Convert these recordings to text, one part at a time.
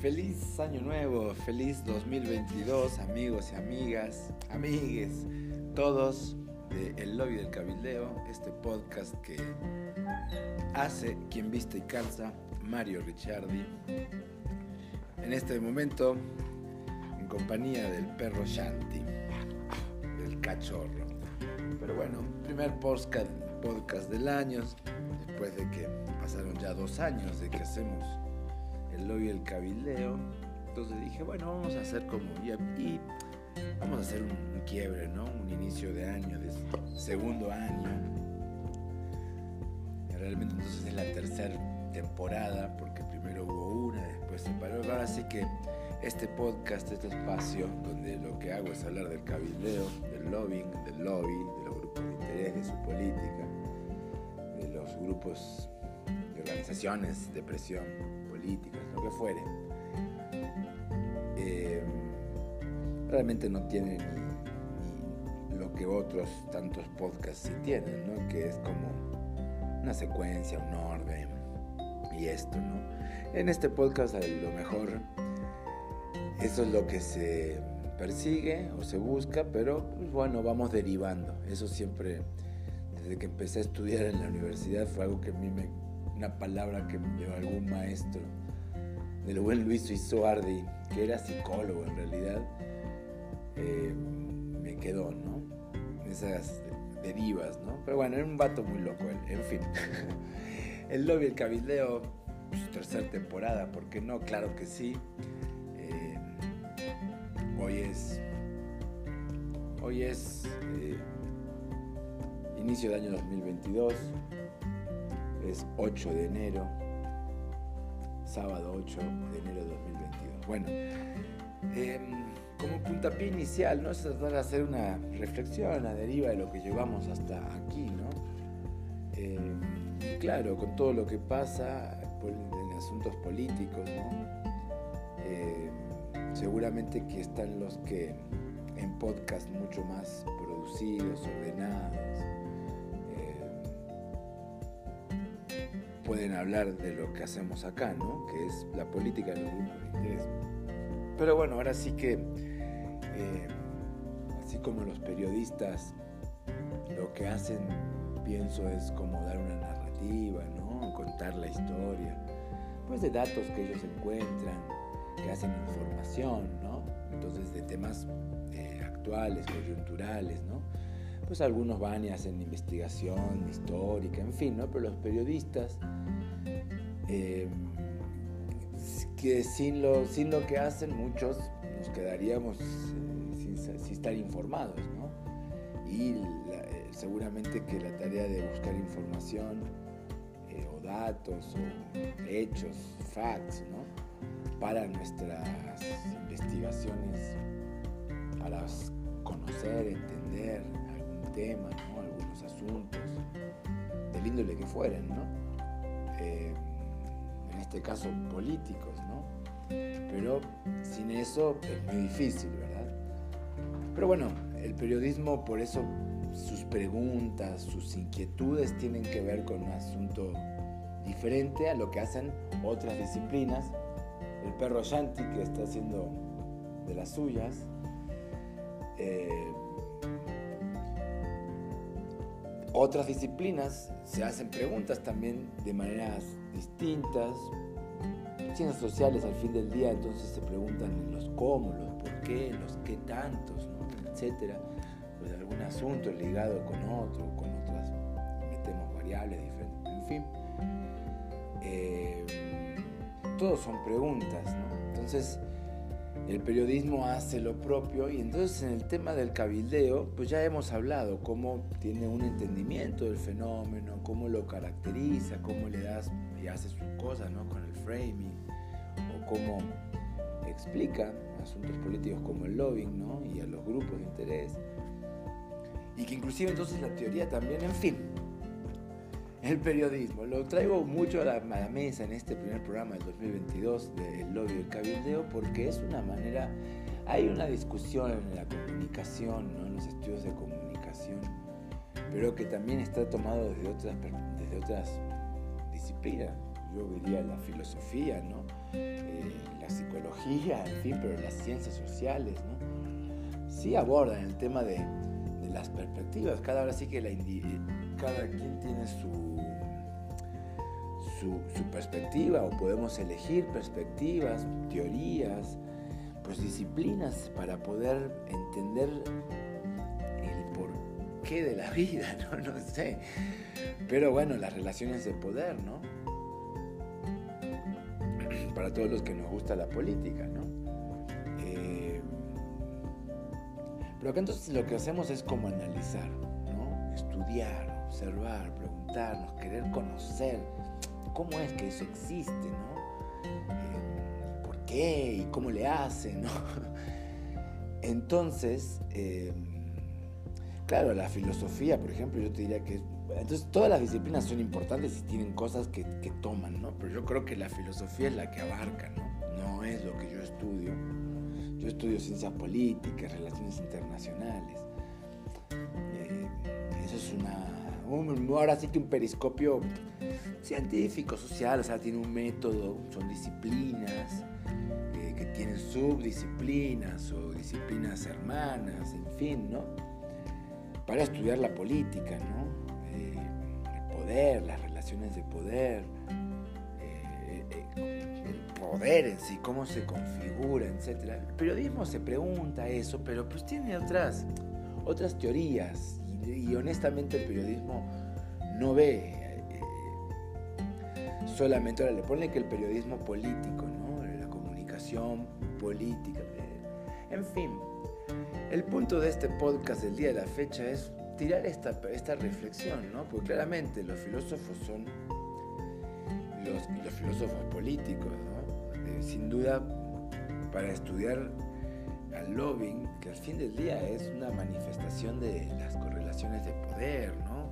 Feliz año nuevo, feliz 2022 amigos y amigas, amigues, todos de El Lobby del Cabildeo, este podcast que hace quien viste y calza, Mario Ricciardi. En este momento, en compañía del perro Shanti, del cachorro. Pero bueno, primer podcast, podcast del año, después de que pasaron ya dos años de que hacemos el lobby del cabildeo. Entonces dije, bueno, vamos a hacer como, y, vamos a hacer un, quiebre, ¿no? Un inicio de año, de segundo año. realmente entonces es la tercera temporada, porque primero hubo una, después se paró. Ahora sí que este podcast, este espacio, donde lo que hago es hablar del cabildeo, del lobbying, del lobby, de los grupos de interés, de su política, de los grupos de organizaciones de presión políticas, lo que fuere, eh, realmente no tiene ni, lo que otros tantos podcasts sí tienen, ¿no? que es como una secuencia, un orden y esto. ¿no? En este podcast a lo mejor eso es lo que se persigue o se busca, pero pues, bueno, vamos derivando. Eso siempre, desde que empecé a estudiar en la universidad, fue algo que a mí me una palabra que me dio algún maestro del buen Luis Suizoardi, que era psicólogo en realidad, eh, me quedó, ¿no? Esas derivas, ¿no? Pero bueno, era un vato muy loco él, en fin. el lobby, el cabildeo, pues, tercera temporada, ¿por qué no? Claro que sí. Eh, hoy es. Hoy es. Eh, inicio de año 2022 es 8 de enero, sábado 8 de enero de 2022. Bueno, em, como puntapié inicial, ¿no? Es tratar de hacer una reflexión a deriva de lo que llevamos hasta aquí, ¿no? Em, claro, con todo lo que pasa en asuntos políticos, ¿no? Em, seguramente que están los que en podcast mucho más producidos, ordenados, pueden hablar de lo que hacemos acá, ¿no? Que es la política de los grupos de interés. Pero bueno, ahora sí que, eh, así como los periodistas lo que hacen, pienso, es como dar una narrativa, ¿no? Contar la historia, pues de datos que ellos encuentran, que hacen información, ¿no? Entonces de temas eh, actuales, coyunturales, ¿no? pues algunos van y hacen investigación histórica, en fin, ¿no? Pero los periodistas, eh, que sin lo, sin lo que hacen, muchos nos quedaríamos eh, sin, estar informados, ¿no? Y eh, seguramente que la tarea de buscar información o datos o hechos, facts, ¿no? Para nuestras investigaciones, para conocer, entender, temas, algunos asuntos, del índole que fueren, ¿no? Este caso políticos, ¿no? Pero sin eso es muy difícil, ¿verdad? Pero bueno, el periodismo por eso sus preguntas, sus inquietudes tienen que ver con un asunto diferente a lo que hacen otras disciplinas. El perro Shanti que está haciendo de las suyas. Eh, otras disciplinas se hacen preguntas también de maneras distintas. Ciencias sociales al fin del día entonces se preguntan los cómo, los por qué, los qué tantos, etcétera, pues algún asunto ligado con otro, con otras, metemos variables diferentes, en fin. Eh, todos son preguntas, ¿no? Entonces, el periodismo hace lo propio y entonces en el tema del cabildeo, pues ya hemos hablado cómo tiene un entendimiento del fenómeno, cómo lo caracteriza, cómo le das y hace sus cosas ¿no? con el framing, o cómo explica asuntos políticos como el lobbying ¿no? y a los grupos de interés. Y que inclusive entonces la teoría también, en fin, el periodismo. Lo traigo mucho a la, mesa en este primer programa del 2022 del lobby del cabildeo porque es una manera, hay una discusión en la comunicación, en los estudios de comunicación, pero que también está tomado desde otras, desde otras disciplinas, yo diría la filosofía, ¿no? Eh, la psicología, en fin, pero las ciencias sociales, ¿no? Sí abordan el tema de, las perspectivas. Cada hora sí que cada quien tiene su, su, perspectiva o podemos elegir perspectivas, teorías, pues disciplinas para poder entender el porqué de la vida, ¿no? No sé. Pero bueno, las relaciones de poder, ¿no? Para todos los que nos gusta la política, ¿no? Eh, pero acá entonces lo que hacemos es como analizar, ¿no? Estudiar, observar, preguntarnos, querer conocer cómo es que eso existe, ¿no? Eh, ¿Por qué? ¿Y cómo le hace, ¿no? Entonces, eh, claro, la filosofía, por ejemplo, yo te diría que entonces todas las disciplinas son importantes y tienen cosas que, toman, ¿no? Pero yo creo que la filosofía es la que abarca, ¿no? No es lo que yo estudio. Yo estudio ciencias políticas, relaciones internacionales. Eh, eso es una... ahora sí que un periscopio científico, social, o sea, tiene un método, son disciplinas eh, que tienen subdisciplinas o disciplinas hermanas, en fin, ¿no? Para estudiar la política, ¿no? las relaciones de poder, eh, eh, el poder en sí, cómo se configura, etc. El periodismo se pregunta eso, pero pues tiene otras, otras teorías y, honestamente el periodismo no ve eh, solamente, ahora le ponen que el periodismo político, la comunicación política, en fin. El punto de este podcast del día de la fecha es tirar esta, esta reflexión, ¿no? Porque claramente los filósofos son los, filósofos políticos. Eh, sin duda, para estudiar al lobbying, que al fin del día es una manifestación de las correlaciones de poder, ¿no?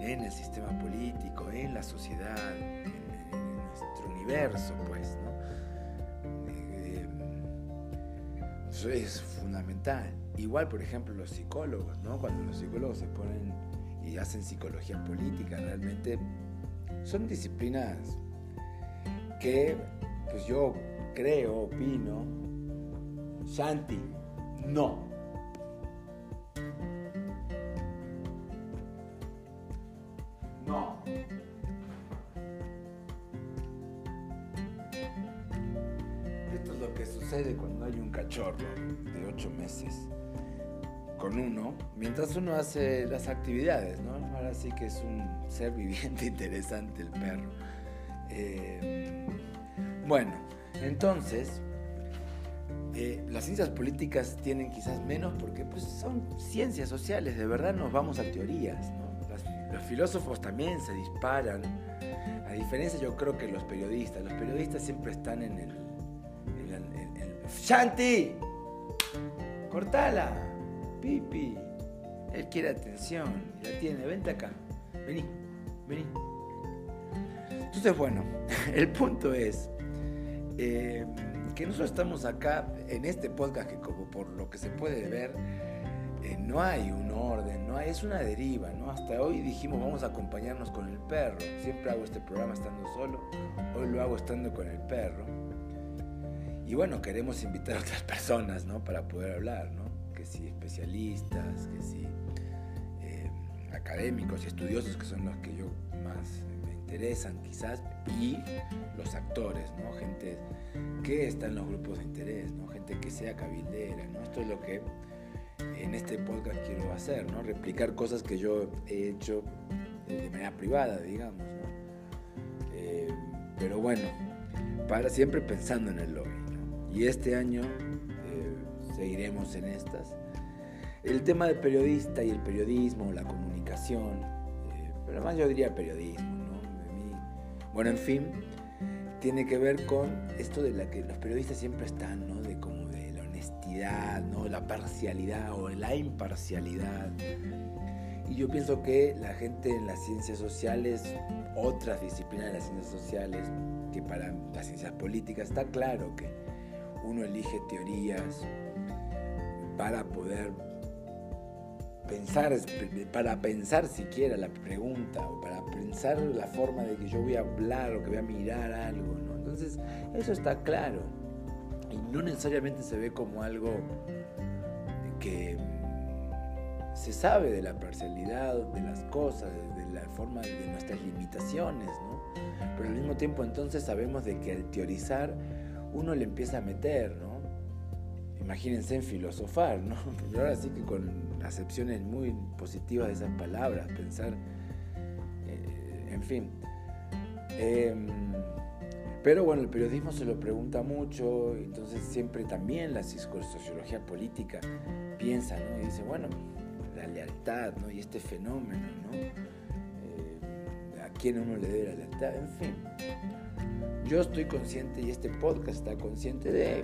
En el sistema político, en la sociedad, universo, pues, ¿no? Eh, eso es fundamental. Igual, por ejemplo, los psicólogos, ¿no? Cuando los psicólogos se ponen y hacen psicología política, realmente son disciplinas que, pues yo creo, opino, Santi. No. Hace las actividades, ¿no? Ahora sí que es un ser viviente interesante el perro. Eh, bueno, entonces, eh, las ciencias políticas tienen quizás menos porque pues, son ciencias sociales, de verdad nos vamos a teorías, los filósofos también se disparan, a diferencia yo creo que los periodistas, los periodistas siempre están. En el, en el ¡Shanti! ¡Cortala! Pipi, él quiere atención, la tiene, vente acá, vení, vení. Entonces, bueno, el punto es eh, que nosotros estamos acá en este podcast que como por lo que se puede ver, eh, no hay un orden, no es una deriva, ¿no? Hasta hoy dijimos vamos a acompañarnos con el perro. Siempre hago este programa estando solo, hoy lo hago estando con el perro. Y bueno, queremos invitar a otras personas, ¿no? Para poder hablar, ¿no? Que si especialistas, que si eh, académicos y estudiosos, que son los que yo más me interesan quizás, y los actores, ¿no? gente que está en los grupos de interés, ¿no? gente que sea cabildera. ¿no? Esto es lo que en este podcast quiero hacer, ¿no? replicar cosas que yo he hecho de manera privada, digamos. ¿no? Eh, pero bueno, para siempre pensando en el lobby. Y este año seguiremos en estas. El tema del periodista y el periodismo, la comunicación, eh, pero además yo diría periodismo, ¿no? bueno, en fin, tiene que ver con esto de la que los periodistas siempre están, ¿no? De como de la honestidad, ¿no? La parcialidad o la imparcialidad. Y yo pienso que la gente en las ciencias sociales, otras disciplinas de las ciencias sociales, que para las ciencias políticas está claro que uno elige teorías, para poder pensar, para pensar siquiera la pregunta o para pensar la forma de que yo voy a hablar o que voy a mirar algo, ¿no? Entonces, eso está claro. Y no necesariamente se ve como algo que se sabe de la parcialidad de las cosas, de la forma de nuestras limitaciones, ¿no? Pero al mismo tiempo entonces sabemos de que al teorizar uno le empieza a meter, ¿no? Imagínense en filosofar, ¿no? Pero ahora sí que con acepciones muy positivas de esas palabras, pensar, eh, en fin. Em, pero bueno, el periodismo se lo pregunta mucho, entonces siempre también la sociología política piensa, ¿no? Y dice, bueno, la lealtad, ¿no? Y este fenómeno, ¿no? Eh, ¿A quién uno le debe la lealtad? En fin. Yo estoy consciente y este podcast está consciente de,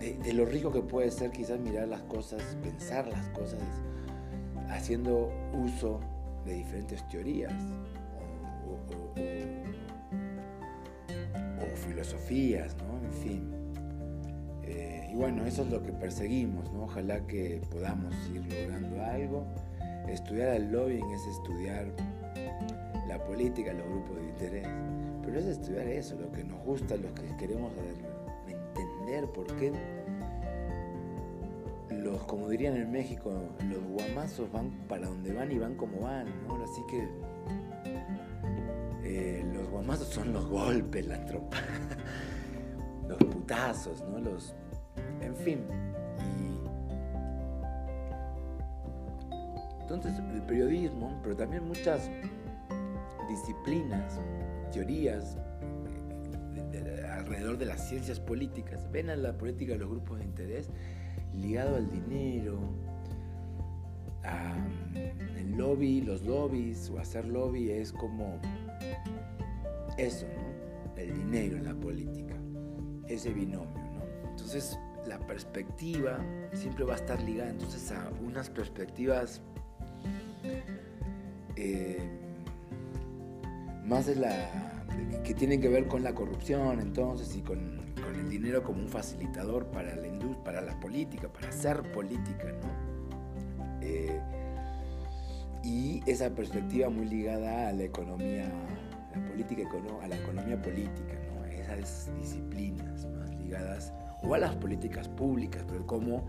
de, lo rico que puede ser quizás mirar las cosas, pensar las cosas, haciendo uso de diferentes teorías o, filosofías, ¿no? En fin. Eh, y bueno, eso es lo que perseguimos, ¿no? Ojalá que podamos ir logrando algo. Estudiar el lobbying es estudiar la política, los grupos de interés pero es estudiar eso, lo que nos gusta, lo que queremos entender por qué los, como dirían en México, los guamazos van para donde van y van como van. Así que eh, los guamazos son los golpes, la tropa, los putazos, ¿no? Los, en fin. entonces el periodismo, pero también muchas disciplinas teorías alrededor de las ciencias políticas ven a la política de los grupos de interés ligado al dinero, a el lobby, los lobbies o hacer lobby es como eso, ¿no? El dinero en la política, ese binomio, ¿no? Entonces la perspectiva siempre va a estar ligada entonces a unas perspectivas eh, más de la que tienen que ver con la corrupción entonces y con, el dinero como un facilitador para la industria, para la política, para hacer política, ¿no? Eh, y esa perspectiva muy ligada a la economía, la política, a la economía política, ¿no? Esas disciplinas más ligadas o a las políticas públicas, pero cómo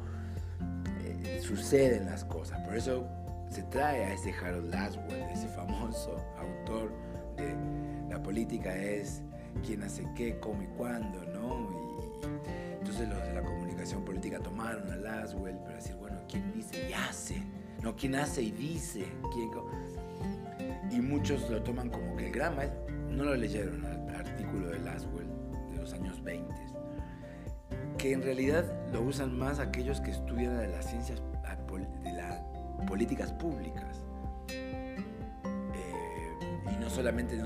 eh, suceden las cosas. Por eso se trae a ese Harold Laswell, ese famoso autor política es quién hace qué, cómo y cuándo, ¿no? Y, entonces los de la comunicación política tomaron a Laswell para decir, bueno, ¿quién dice y hace? No, ¿quién hace y dice? Y muchos lo toman como que el gran no lo leyeron el artículo de Laswell de los años 20, que en realidad lo usan más aquellos que estudian de las ciencias, de las políticas públicas solamente,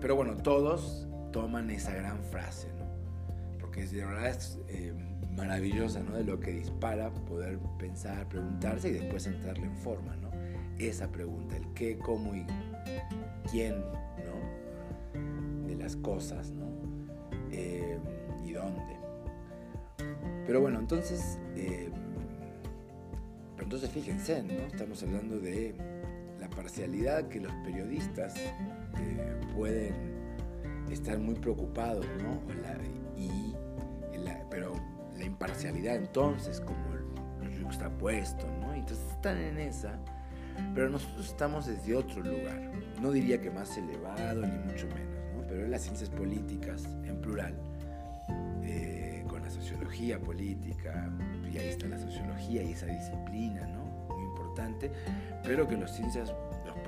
pero bueno, todos toman esa gran frase, ¿no? Porque de verdad es eh, maravillosa, ¿no? De lo que dispara poder pensar, preguntarse y después entrarle en forma, ¿no? Esa pregunta, el qué, cómo y quién, ¿no? De las cosas, ¿no? Eh, y dónde. Pero bueno, entonces, eh, entonces fíjense, ¿no? Estamos hablando de parcialidad que los periodistas eh, pueden estar muy preocupados, ¿no? y, pero la imparcialidad entonces, como lo está puesto, ¿no? Entonces están en esa, pero nosotros estamos desde otro lugar. No diría que más elevado, ni mucho menos, ¿no? Pero en las ciencias políticas, en plural, eh, con la sociología política, y ahí está la sociología y esa disciplina, ¿no? Muy importante, pero que los ciencias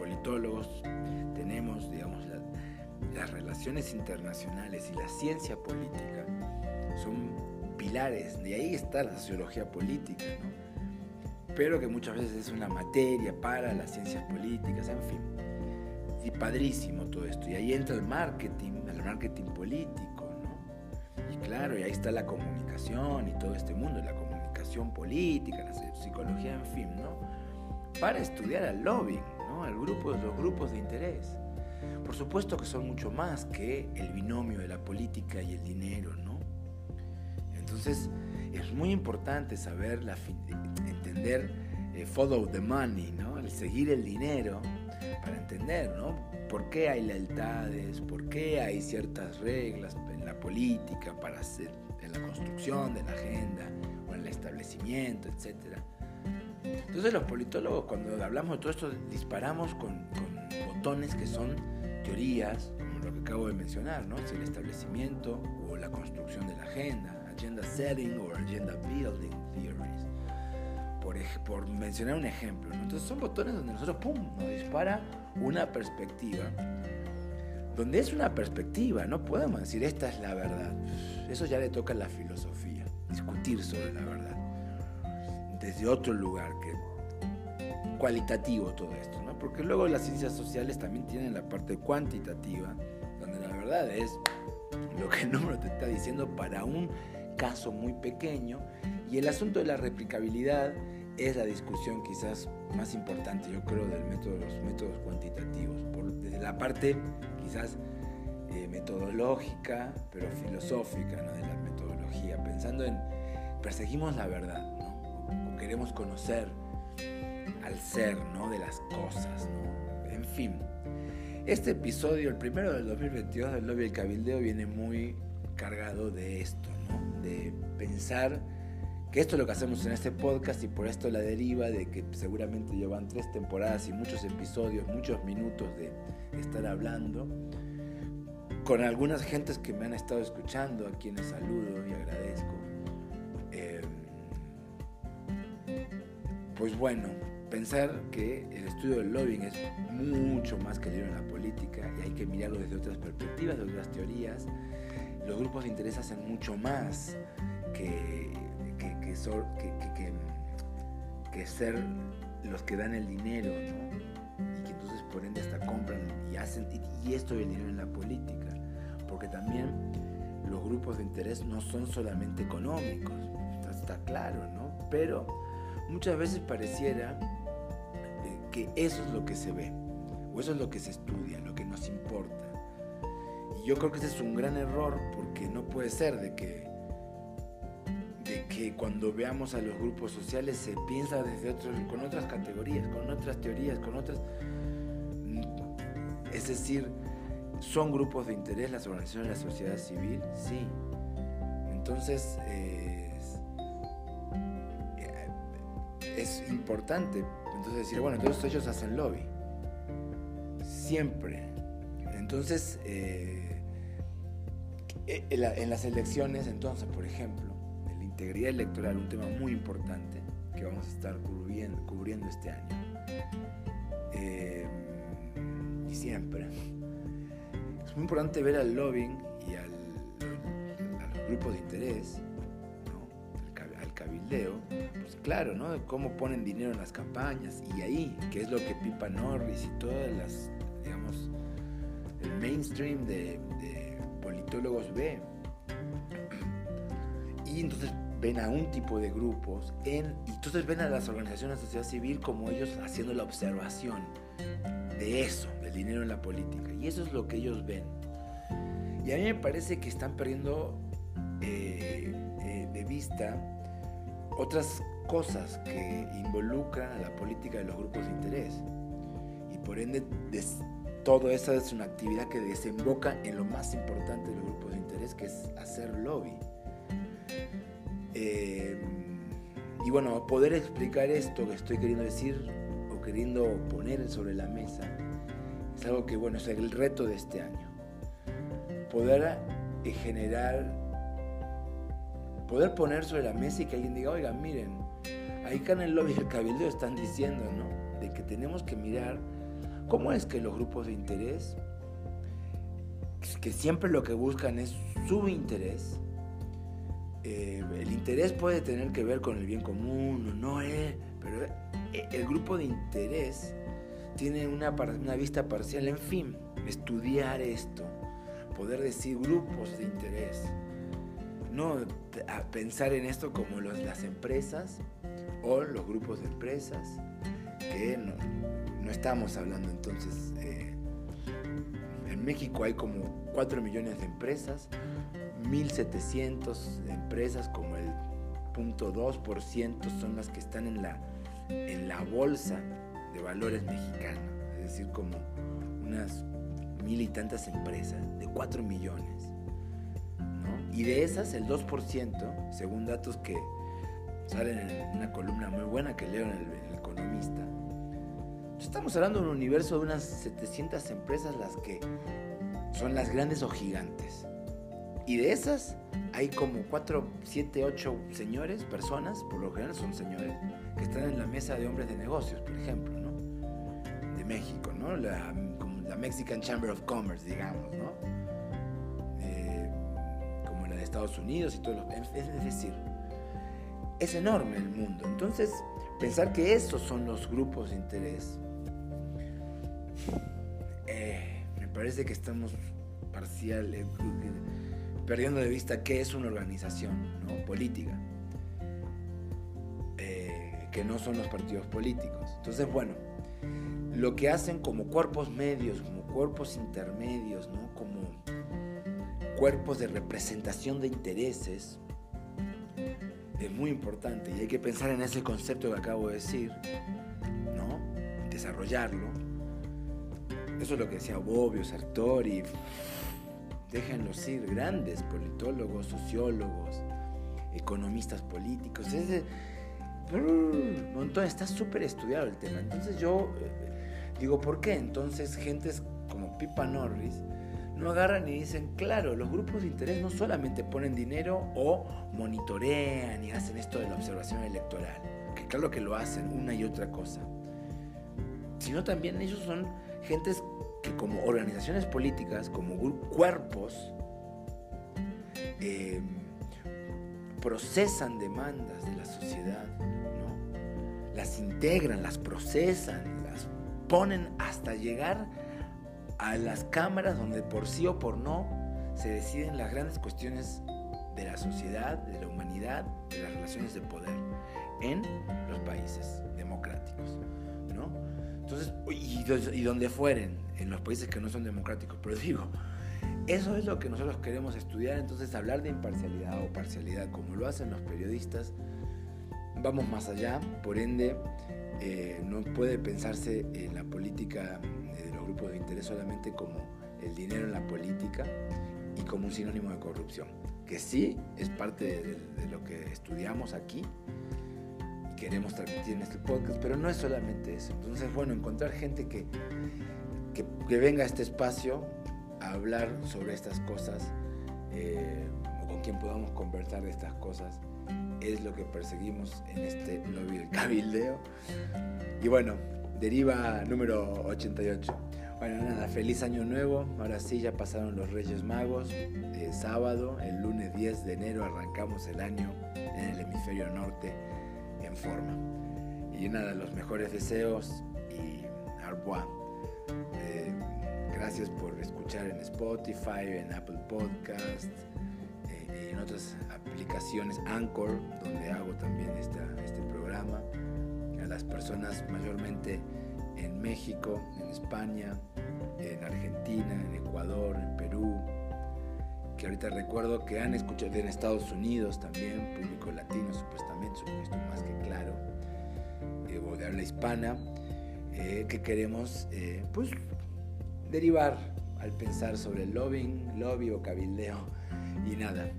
politólogos tenemos, digamos, las relaciones internacionales y la ciencia política son pilares, de ahí está la sociología política, ¿no? pero que muchas veces es una materia para las ciencias políticas, en fin. Y padrísimo todo esto. Y ahí entra el marketing, el marketing político, ¿no? Y claro, y ahí está la comunicación y todo este mundo, la comunicación política, la psicología, en fin, ¿no? Para estudiar al lobbying al grupo, los grupos de interés. Por supuesto que son mucho más que el binomio de la política y el dinero, ¿no? Entonces es muy importante saber, entender eh, follow the money, ¿no? El seguir el dinero para entender, ¿no? ¿Por qué hay lealtades? ¿Por qué hay ciertas reglas en la política para hacer en la construcción de la agenda o en el establecimiento, etcétera? Entonces los politólogos cuando hablamos de todo esto disparamos con, botones que son teorías, como lo que acabo de mencionar, ¿no? el establecimiento o la construcción de la agenda, agenda setting o agenda building theories, por, por mencionar un ejemplo. Entonces son botones donde nosotros, ¡pum!, nos dispara una perspectiva, donde es una perspectiva, no podemos decir esta es la verdad. Eso ya le toca a la filosofía, discutir sobre la verdad desde otro lugar, que cualitativo todo esto, ¿no? Porque luego las ciencias sociales también tienen la parte cuantitativa, donde la verdad es lo que el número te está diciendo para un caso muy pequeño, y el asunto de la replicabilidad es la discusión quizás más importante, yo creo, del método, los métodos cuantitativos, por, desde la parte quizás eh, metodológica, pero filosófica ¿no? de la metodología, pensando en perseguimos la verdad, queremos conocer al ser, ¿no? De las cosas, ¿no? En fin, este episodio, el primero del 2022 del Lobby del Cabildeo, viene muy cargado de esto, ¿no? De pensar que esto es lo que hacemos en este podcast y por esto la deriva de que seguramente llevan tres temporadas y muchos episodios, muchos minutos de estar hablando con algunas gentes que me han estado escuchando, a quienes saludo y agradezco. Pues bueno, pensar que el estudio del lobbying es mucho más que en la política y hay que mirarlo desde otras perspectivas, desde otras teorías. Los grupos de interés hacen mucho más que, que, que, ser los que dan el dinero, ¿no? Y que entonces por ende hasta compran y hacen, y, esto del dinero en la política, porque también los grupos de interés no son solamente económicos, está claro, ¿no? Pero muchas veces pareciera eh, que eso es lo que se ve, o eso es lo que se estudia, lo que nos importa. Y yo creo que ese es un gran error porque no puede ser de que, de que cuando veamos a los grupos sociales se piensa desde otros, con otras categorías, con otras teorías, con otras... Es decir, ¿son grupos de interés las organizaciones de la sociedad civil? Sí. Entonces, eh, importante. Entonces decir, bueno, entonces ellos hacen lobby. Siempre. Entonces, eh, eh, en las elecciones, entonces, por ejemplo, en la integridad electoral, un tema muy importante que vamos a estar cubriendo, este año. Eh, y siempre. Es muy importante ver al lobbying y al, a los grupos de interés cabildeo, pues claro, ¿no? Cómo ponen dinero en las campañas y ahí, que es lo que Pipa Norris y todas las, digamos, el mainstream de, politólogos ve. Y entonces ven a un tipo de grupos en, y entonces ven a las organizaciones de sociedad civil como ellos haciendo la observación de eso, del dinero en la política. Y eso es lo que ellos ven. Y a mí me parece que están perdiendo eh, eh, de vista otras cosas que involucran a la política de los grupos de interés. Y por ende, todo eso es una actividad que desemboca en lo más importante de los grupos de interés, que es hacer lobby. Eh, y bueno, poder explicar esto que estoy queriendo decir o queriendo poner sobre la mesa es algo que, bueno, es el reto de este año. Poder eh, generar poder poner sobre la mesa y que alguien diga, oiga, miren, ahí acá en el cabildo están diciendo, ¿no? De que tenemos que mirar cómo es que los grupos de interés, que siempre lo que buscan es su interés, eh, el interés puede tener que ver con el bien común, o no es, pero eh, el grupo de interés tiene una, una vista parcial, en fin, estudiar esto, poder decir grupos de interés no a pensar en esto como las empresas o los grupos de empresas, que no, estamos hablando entonces. Eh, en México hay como 4 millones de empresas, 1.700 empresas, como el 0.2% son las que están en la en la bolsa de valores mexicana, es decir, como unas mil y tantas empresas de 4 millones. Y de esas, el 2%, según datos que salen en una columna muy buena que leo en el, Economista, estamos hablando de un universo de unas 700 empresas las que son las grandes o gigantes. Y de esas hay como 4, 7, 8 señores, personas, por lo general son señores, que están en la mesa de hombres de negocios, por ejemplo, ¿no? De México, ¿no? La, como la Mexican Chamber of Commerce, digamos, ¿no? Eh, como la de Estados Unidos y todo lo es decir, es enorme el mundo. Entonces, pensar que esos son los grupos de interés, eh, me parece que estamos parcial, eh, perdiendo de vista qué es una organización política, eh, que no son los partidos políticos. Entonces, bueno, lo que hacen como cuerpos medios, como cuerpos intermedios, como cuerpos de representación de intereses, es muy importante y hay que pensar en ese concepto que acabo de decir, ¿no? desarrollarlo. Eso es lo que decía Bobbio, Sartori, déjenlos ir, grandes politólogos, sociólogos, economistas políticos. Ese, montón, está súper estudiado el tema. Entonces yo eh, digo, ¿por qué? Entonces gentes como Pipa Norris no agarran y dicen, claro, los grupos de interés no solamente ponen dinero o monitorean y hacen esto de la observación electoral, que claro que lo hacen una y otra cosa, sino también ellos son gentes que como organizaciones políticas, como cuerpos, eh, procesan demandas de la sociedad, ¿no? las integran, las procesan, las ponen hasta llegar a las cámaras donde por sí o por no se deciden las grandes cuestiones de la sociedad, de la humanidad, de las relaciones de poder en los países democráticos. ¿no? Entonces, y, y donde fueren, en los países que no son democráticos. Pero digo, eso es lo que nosotros queremos estudiar, entonces hablar de imparcialidad o parcialidad, como lo hacen los periodistas, vamos más allá, por ende, eh, no puede pensarse en la política grupos de interés solamente como el dinero en la política y como un sinónimo de corrupción, que sí es parte de, lo que estudiamos aquí y queremos transmitir en este podcast, pero no es solamente eso. Entonces, bueno, encontrar gente que que, venga a este espacio a hablar sobre estas cosas eh, o con quien podamos conversar de estas cosas es lo que perseguimos en este lobby del cabildeo. Y bueno, deriva número 88. Bueno, nada, feliz año nuevo. Ahora sí, ya pasaron los Reyes Magos. Eh, sábado, el lunes 10 de enero, arrancamos el año en el hemisferio norte en forma. Y nada, los mejores deseos y arbois. Eh, gracias por escuchar en Spotify, en Apple Podcast eh, en otras aplicaciones, Anchor, donde hago también esta, este programa. A las personas mayormente en México, en España, en Argentina, en Ecuador, en Perú, que ahorita recuerdo que han escuchado en Estados Unidos también, público latino supuestamente, supongo esto más que claro, eh, o de habla hispana. Eh, que queremos eh, pues, derivar al pensar sobre el lobbying, lobby o cabildeo. Y nada,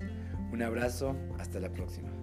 un abrazo, hasta la próxima.